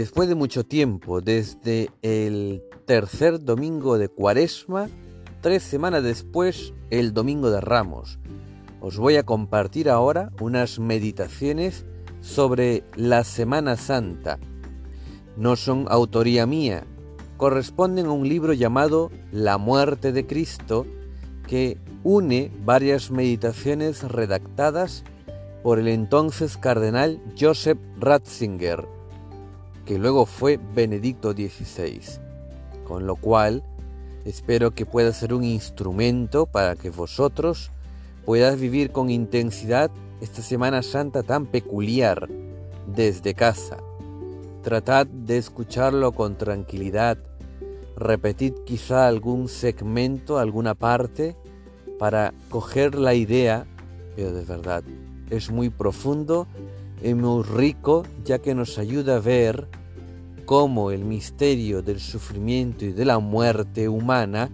después de mucho tiempo, desde el tercer domingo de Cuaresma, tres semanas después, el domingo de Ramos. Os voy a compartir ahora unas meditaciones sobre la Semana Santa. No son autoría mía, corresponden a un libro llamado La muerte de Cristo, que une varias meditaciones redactadas por el entonces cardenal Joseph Ratzinger, que luego fue Benedicto XVI, con lo cual espero que pueda ser un instrumento para que vosotros puedas vivir con intensidad esta Semana Santa tan peculiar desde casa. Tratad de escucharlo con tranquilidad, repetid quizá algún segmento, alguna parte, para coger la idea, pero de verdad es muy profundo y muy rico, ya que nos ayuda a ver cómo el misterio del sufrimiento y de la muerte humana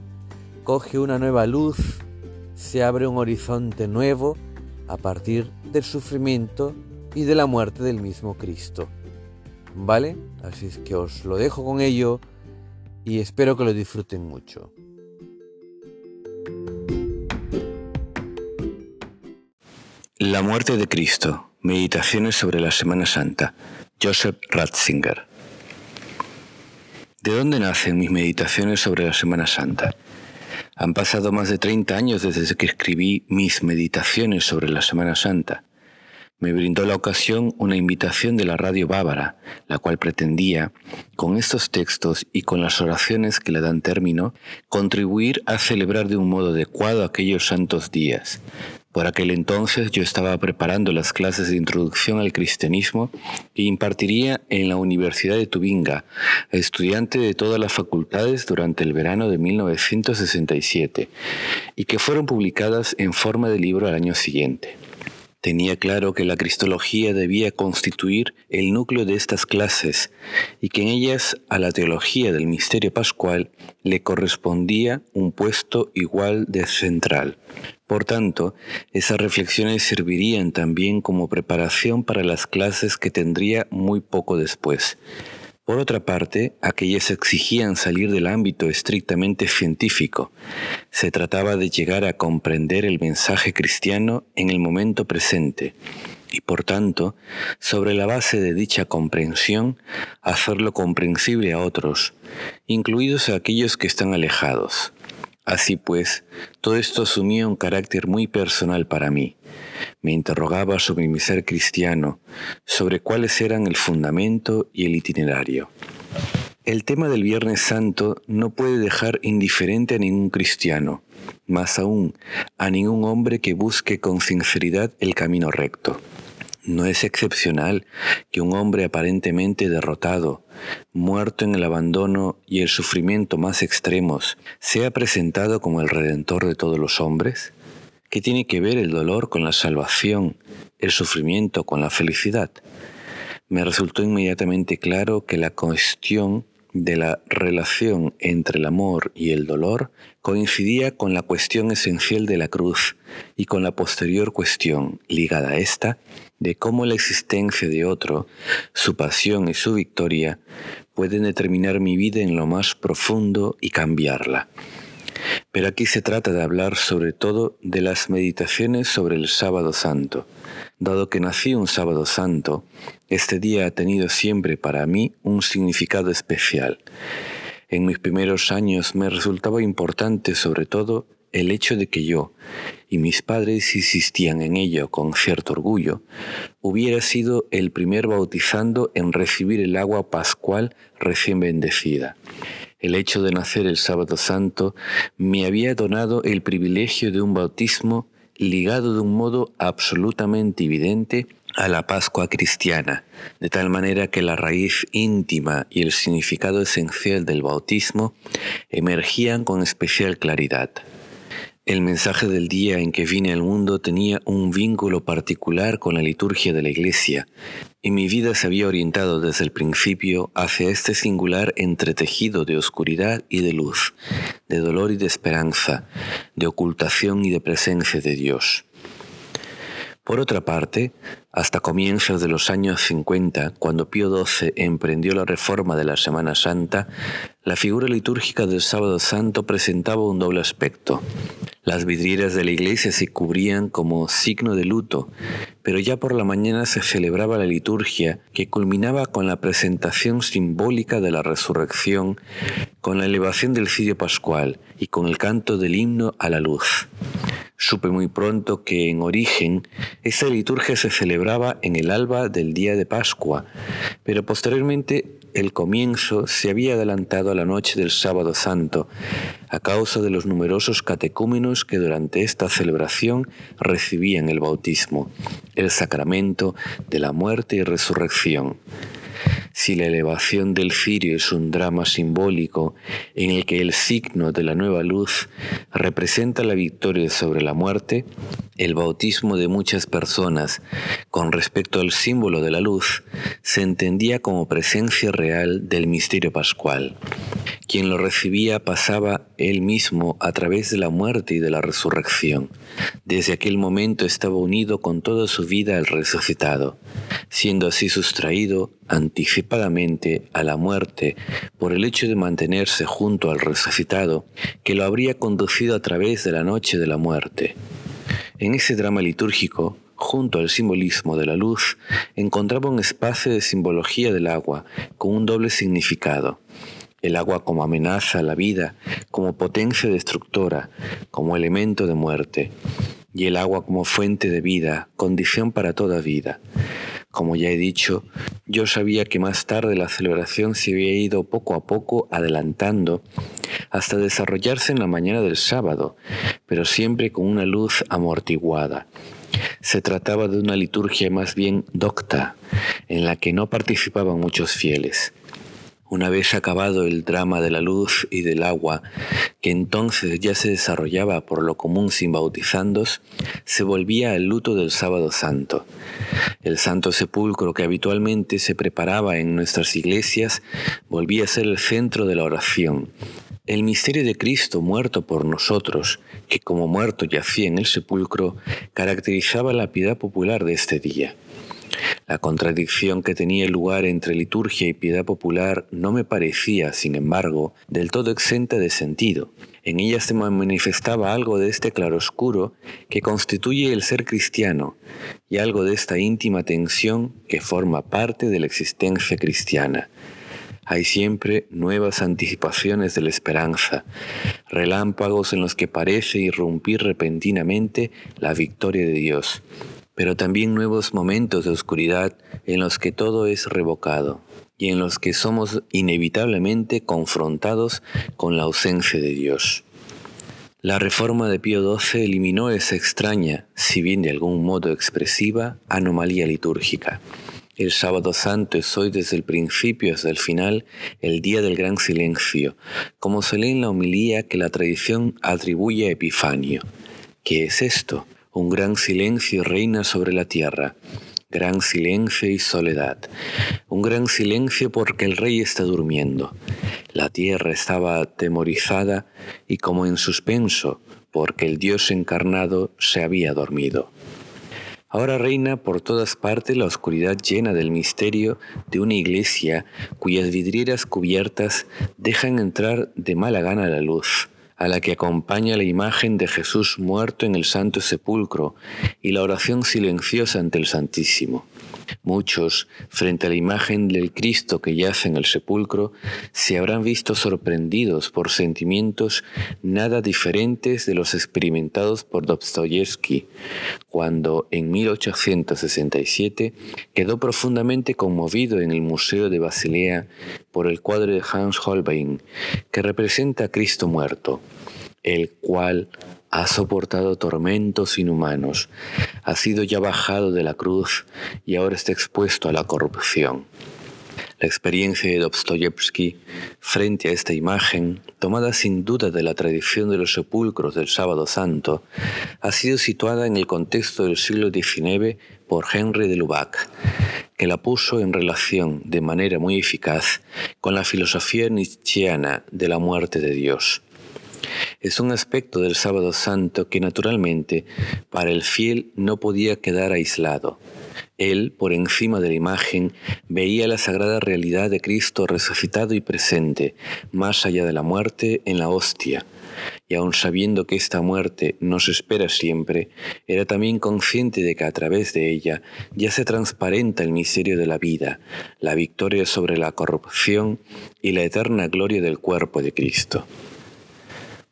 coge una nueva luz, se abre un horizonte nuevo a partir del sufrimiento y de la muerte del mismo Cristo. ¿Vale? Así es que os lo dejo con ello y espero que lo disfruten mucho. La muerte de Cristo. Meditaciones sobre la Semana Santa. Joseph Ratzinger. ¿De dónde nacen mis meditaciones sobre la Semana Santa? Han pasado más de 30 años desde que escribí mis meditaciones sobre la Semana Santa. Me brindó la ocasión una invitación de la radio bávara, la cual pretendía, con estos textos y con las oraciones que le dan término, contribuir a celebrar de un modo adecuado aquellos santos días, por aquel entonces yo estaba preparando las clases de introducción al cristianismo que impartiría en la Universidad de Tubinga a estudiantes de todas las facultades durante el verano de 1967 y que fueron publicadas en forma de libro al año siguiente. Tenía claro que la cristología debía constituir el núcleo de estas clases y que en ellas a la teología del misterio pascual le correspondía un puesto igual de central. Por tanto, esas reflexiones servirían también como preparación para las clases que tendría muy poco después. Por otra parte, aquellas exigían salir del ámbito estrictamente científico. Se trataba de llegar a comprender el mensaje cristiano en el momento presente y por tanto, sobre la base de dicha comprensión, hacerlo comprensible a otros, incluidos a aquellos que están alejados. Así pues, todo esto asumía un carácter muy personal para mí. Me interrogaba sobre mi ser cristiano, sobre cuáles eran el fundamento y el itinerario. El tema del Viernes Santo no puede dejar indiferente a ningún cristiano, más aún a ningún hombre que busque con sinceridad el camino recto. No es excepcional que un hombre aparentemente derrotado, muerto en el abandono y el sufrimiento más extremos, sea presentado como el redentor de todos los hombres. ¿Qué tiene que ver el dolor con la salvación, el sufrimiento con la felicidad? Me resultó inmediatamente claro que la cuestión de la relación entre el amor y el dolor coincidía con la cuestión esencial de la cruz y con la posterior cuestión, ligada a esta, de cómo la existencia de otro, su pasión y su victoria pueden determinar mi vida en lo más profundo y cambiarla. Pero aquí se trata de hablar sobre todo de las meditaciones sobre el sábado santo. Dado que nací un sábado santo, este día ha tenido siempre para mí un significado especial. En mis primeros años me resultaba importante sobre todo el hecho de que yo, y mis padres insistían en ello con cierto orgullo, hubiera sido el primer bautizando en recibir el agua pascual recién bendecida. El hecho de nacer el sábado santo me había donado el privilegio de un bautismo ligado de un modo absolutamente evidente a la Pascua cristiana, de tal manera que la raíz íntima y el significado esencial del bautismo emergían con especial claridad. El mensaje del día en que vine al mundo tenía un vínculo particular con la liturgia de la Iglesia, y mi vida se había orientado desde el principio hacia este singular entretejido de oscuridad y de luz, de dolor y de esperanza, de ocultación y de presencia de Dios. Por otra parte, hasta comienzos de los años 50, cuando Pío XII emprendió la reforma de la Semana Santa, la figura litúrgica del Sábado Santo presentaba un doble aspecto. Las vidrieras de la iglesia se cubrían como signo de luto, pero ya por la mañana se celebraba la liturgia que culminaba con la presentación simbólica de la resurrección, con la elevación del cirio pascual y con el canto del himno a la luz. Supe muy pronto que en origen esta liturgia se celebraba en el alba del día de Pascua, pero posteriormente el comienzo se había adelantado a la noche del sábado santo, a causa de los numerosos catecúmenos que durante esta celebración recibían el bautismo, el sacramento de la muerte y resurrección. Si la elevación del cirio es un drama simbólico en el que el signo de la nueva luz representa la victoria sobre la muerte, el bautismo de muchas personas con respecto al símbolo de la luz se entendía como presencia real del misterio pascual. Quien lo recibía pasaba él mismo a través de la muerte y de la resurrección. Desde aquel momento estaba unido con toda su vida al resucitado, siendo así sustraído anticipadamente a la muerte por el hecho de mantenerse junto al resucitado que lo habría conducido a través de la noche de la muerte. En ese drama litúrgico, junto al simbolismo de la luz, encontraba un espacio de simbología del agua con un doble significado. El agua como amenaza a la vida, como potencia destructora, como elemento de muerte, y el agua como fuente de vida, condición para toda vida. Como ya he dicho, yo sabía que más tarde la celebración se había ido poco a poco adelantando hasta desarrollarse en la mañana del sábado, pero siempre con una luz amortiguada. Se trataba de una liturgia más bien docta, en la que no participaban muchos fieles. Una vez acabado el drama de la luz y del agua, que entonces ya se desarrollaba por lo común sin bautizandos, se volvía al luto del sábado santo. El santo sepulcro que habitualmente se preparaba en nuestras iglesias volvía a ser el centro de la oración. El misterio de Cristo muerto por nosotros, que como muerto yacía en el sepulcro, caracterizaba la piedad popular de este día. La contradicción que tenía lugar entre liturgia y piedad popular no me parecía, sin embargo, del todo exenta de sentido. En ella se manifestaba algo de este claroscuro que constituye el ser cristiano y algo de esta íntima tensión que forma parte de la existencia cristiana. Hay siempre nuevas anticipaciones de la esperanza, relámpagos en los que parece irrumpir repentinamente la victoria de Dios pero también nuevos momentos de oscuridad en los que todo es revocado y en los que somos inevitablemente confrontados con la ausencia de Dios. La reforma de Pío XII eliminó esa extraña, si bien de algún modo expresiva, anomalía litúrgica. El sábado santo es hoy desde el principio hasta el final el día del gran silencio, como se lee en la homilía que la tradición atribuye a Epifanio. ¿Qué es esto? Un gran silencio reina sobre la tierra, gran silencio y soledad. Un gran silencio porque el rey está durmiendo. La tierra estaba atemorizada y como en suspenso porque el Dios encarnado se había dormido. Ahora reina por todas partes la oscuridad llena del misterio de una iglesia cuyas vidrieras cubiertas dejan entrar de mala gana la luz a la que acompaña la imagen de Jesús muerto en el Santo Sepulcro y la oración silenciosa ante el Santísimo. Muchos, frente a la imagen del Cristo que yace en el sepulcro, se habrán visto sorprendidos por sentimientos nada diferentes de los experimentados por Dostoyevsky, cuando en 1867 quedó profundamente conmovido en el Museo de Basilea por el cuadro de Hans Holbein, que representa a Cristo muerto, el cual ha soportado tormentos inhumanos, ha sido ya bajado de la cruz y ahora está expuesto a la corrupción. La experiencia de Dostoyevsky frente a esta imagen, tomada sin duda de la tradición de los sepulcros del Sábado Santo, ha sido situada en el contexto del siglo XIX por Henry de Lubac, que la puso en relación de manera muy eficaz con la filosofía nietzscheana de la muerte de Dios. Es un aspecto del sábado santo que naturalmente para el fiel no podía quedar aislado. Él, por encima de la imagen, veía la sagrada realidad de Cristo resucitado y presente, más allá de la muerte, en la hostia. Y aun sabiendo que esta muerte nos espera siempre, era también consciente de que a través de ella ya se transparenta el misterio de la vida, la victoria sobre la corrupción y la eterna gloria del cuerpo de Cristo.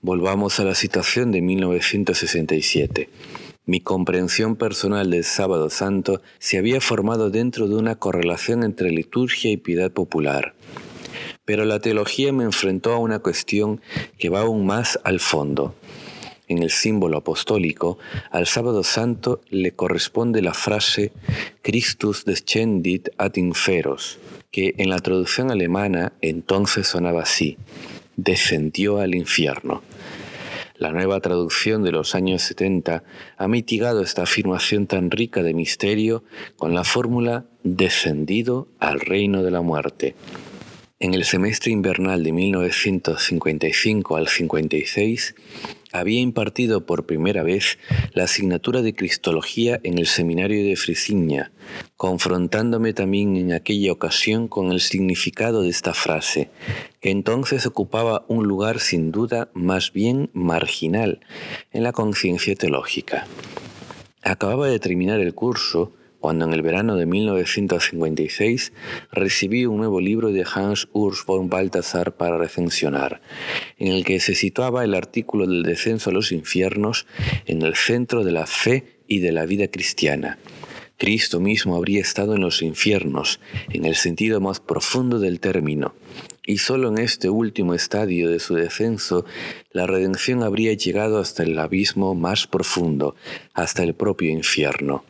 Volvamos a la situación de 1967. Mi comprensión personal del sábado santo se había formado dentro de una correlación entre liturgia y piedad popular. Pero la teología me enfrentó a una cuestión que va aún más al fondo. En el símbolo apostólico, al sábado santo le corresponde la frase Christus descendit ad inferos, que en la traducción alemana entonces sonaba así, descendió al infierno. La nueva traducción de los años 70 ha mitigado esta afirmación tan rica de misterio con la fórmula descendido al reino de la muerte. En el semestre invernal de 1955 al 56, había impartido por primera vez la asignatura de Cristología en el seminario de Frisiña, confrontándome también en aquella ocasión con el significado de esta frase, que entonces ocupaba un lugar sin duda más bien marginal en la conciencia teológica. Acababa de terminar el curso cuando en el verano de 1956 recibí un nuevo libro de Hans Urs von Balthasar para recensionar, en el que se situaba el artículo del descenso a los infiernos en el centro de la fe y de la vida cristiana. Cristo mismo habría estado en los infiernos, en el sentido más profundo del término, y solo en este último estadio de su descenso la redención habría llegado hasta el abismo más profundo, hasta el propio infierno.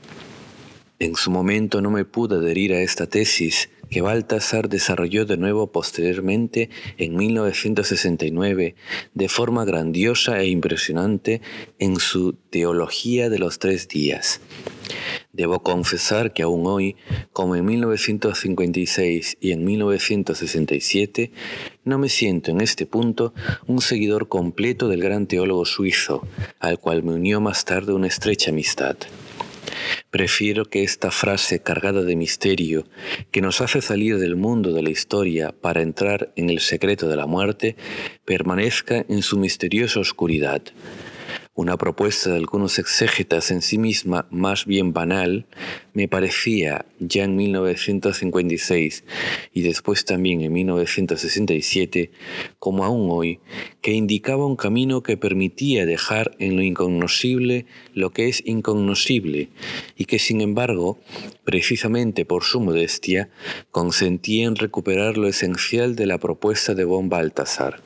En su momento no me pude adherir a esta tesis que Baltasar desarrolló de nuevo posteriormente en 1969 de forma grandiosa e impresionante en su Teología de los Tres Días. Debo confesar que aún hoy, como en 1956 y en 1967, no me siento en este punto un seguidor completo del gran teólogo suizo, al cual me unió más tarde una estrecha amistad. Prefiero que esta frase cargada de misterio, que nos hace salir del mundo de la historia para entrar en el secreto de la muerte, permanezca en su misteriosa oscuridad una propuesta de algunos exégetas en sí misma más bien banal, me parecía ya en 1956 y después también en 1967, como aún hoy, que indicaba un camino que permitía dejar en lo incognoscible lo que es incognoscible y que sin embargo, precisamente por su modestia, consentía en recuperar lo esencial de la propuesta de von Balthasar.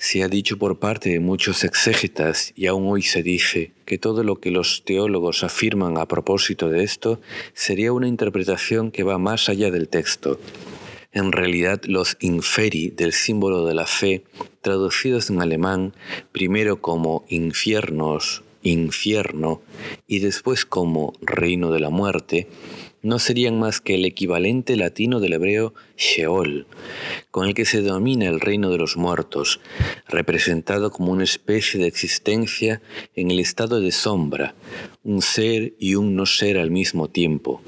Se ha dicho por parte de muchos exégetas y aún hoy se dice que todo lo que los teólogos afirman a propósito de esto sería una interpretación que va más allá del texto. En realidad los inferi del símbolo de la fe, traducidos en alemán primero como infiernos, infierno y después como reino de la muerte, no serían más que el equivalente latino del hebreo Sheol, con el que se denomina el reino de los muertos, representado como una especie de existencia en el estado de sombra, un ser y un no ser al mismo tiempo,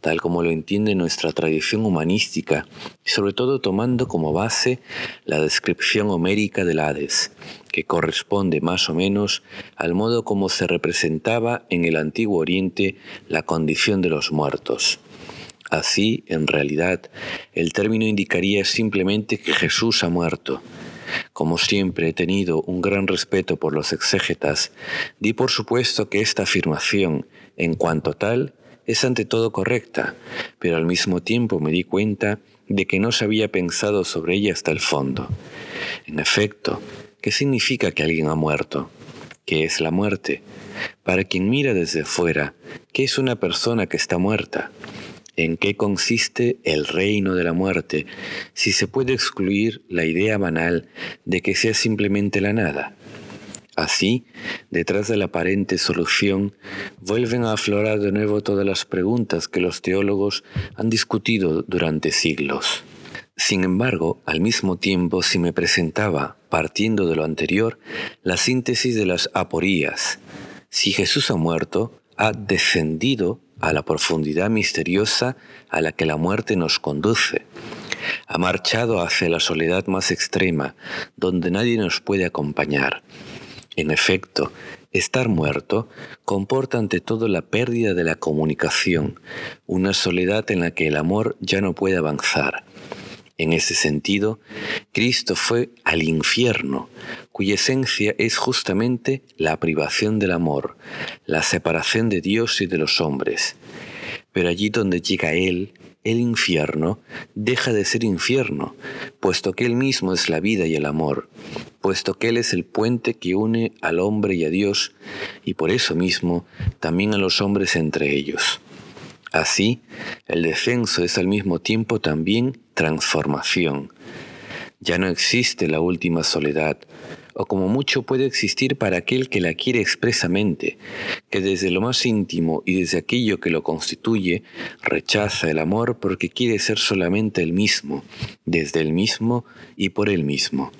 tal como lo entiende nuestra tradición humanística, sobre todo tomando como base la descripción homérica del Hades, que corresponde más o menos al modo como se representaba en el antiguo Oriente la condición de los muertos. Así, en realidad, el término indicaría simplemente que Jesús ha muerto. Como siempre he tenido un gran respeto por los exégetas, di por supuesto que esta afirmación, en cuanto tal, es ante todo correcta, pero al mismo tiempo me di cuenta de que no se había pensado sobre ella hasta el fondo. En efecto, ¿Qué significa que alguien ha muerto? ¿Qué es la muerte? Para quien mira desde fuera, ¿qué es una persona que está muerta? ¿En qué consiste el reino de la muerte si se puede excluir la idea banal de que sea simplemente la nada? Así, detrás de la aparente solución, vuelven a aflorar de nuevo todas las preguntas que los teólogos han discutido durante siglos. Sin embargo, al mismo tiempo se me presentaba, partiendo de lo anterior, la síntesis de las aporías. Si Jesús ha muerto, ha descendido a la profundidad misteriosa a la que la muerte nos conduce. Ha marchado hacia la soledad más extrema, donde nadie nos puede acompañar. En efecto, estar muerto comporta ante todo la pérdida de la comunicación, una soledad en la que el amor ya no puede avanzar. En ese sentido, Cristo fue al infierno, cuya esencia es justamente la privación del amor, la separación de Dios y de los hombres. Pero allí donde llega Él, el infierno deja de ser infierno, puesto que Él mismo es la vida y el amor, puesto que Él es el puente que une al hombre y a Dios, y por eso mismo también a los hombres entre ellos. Así, el descenso es al mismo tiempo también transformación. Ya no existe la última soledad, o como mucho puede existir para aquel que la quiere expresamente, que desde lo más íntimo y desde aquello que lo constituye rechaza el amor porque quiere ser solamente el mismo, desde el mismo y por el mismo.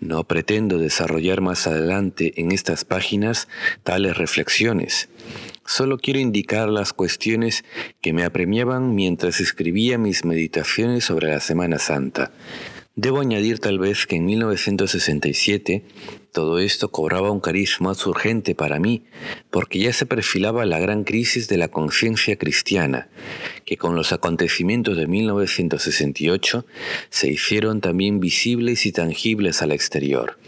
No pretendo desarrollar más adelante en estas páginas tales reflexiones. Solo quiero indicar las cuestiones que me apremiaban mientras escribía mis meditaciones sobre la Semana Santa, Debo añadir tal vez que en 1967 todo esto cobraba un cariz más urgente para mí, porque ya se perfilaba la gran crisis de la conciencia cristiana, que con los acontecimientos de 1968 se hicieron también visibles y tangibles al exterior.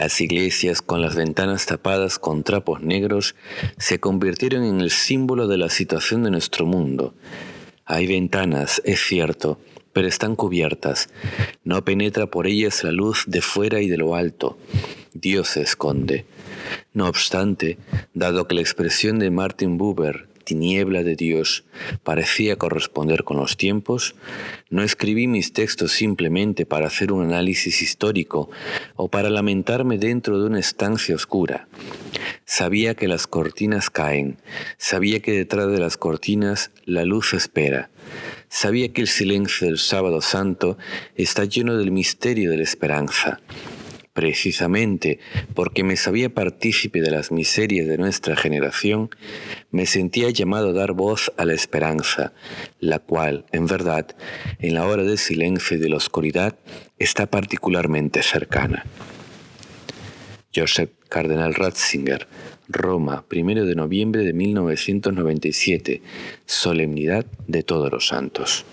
Las iglesias con las ventanas tapadas con trapos negros se convirtieron en el símbolo de la situación de nuestro mundo. Hay ventanas, es cierto, pero están cubiertas. No penetra por ellas la luz de fuera y de lo alto. Dios se esconde. No obstante, dado que la expresión de Martin Buber, tiniebla de Dios, parecía corresponder con los tiempos, no escribí mis textos simplemente para hacer un análisis histórico o para lamentarme dentro de una estancia oscura. Sabía que las cortinas caen, sabía que detrás de las cortinas la luz espera, sabía que el silencio del sábado santo está lleno del misterio de la esperanza. Precisamente porque me sabía partícipe de las miserias de nuestra generación, me sentía llamado a dar voz a la esperanza, la cual, en verdad, en la hora del silencio y de la oscuridad, está particularmente cercana. Joseph Cardenal Ratzinger, Roma, 1 de noviembre de 1997, Solemnidad de Todos los Santos.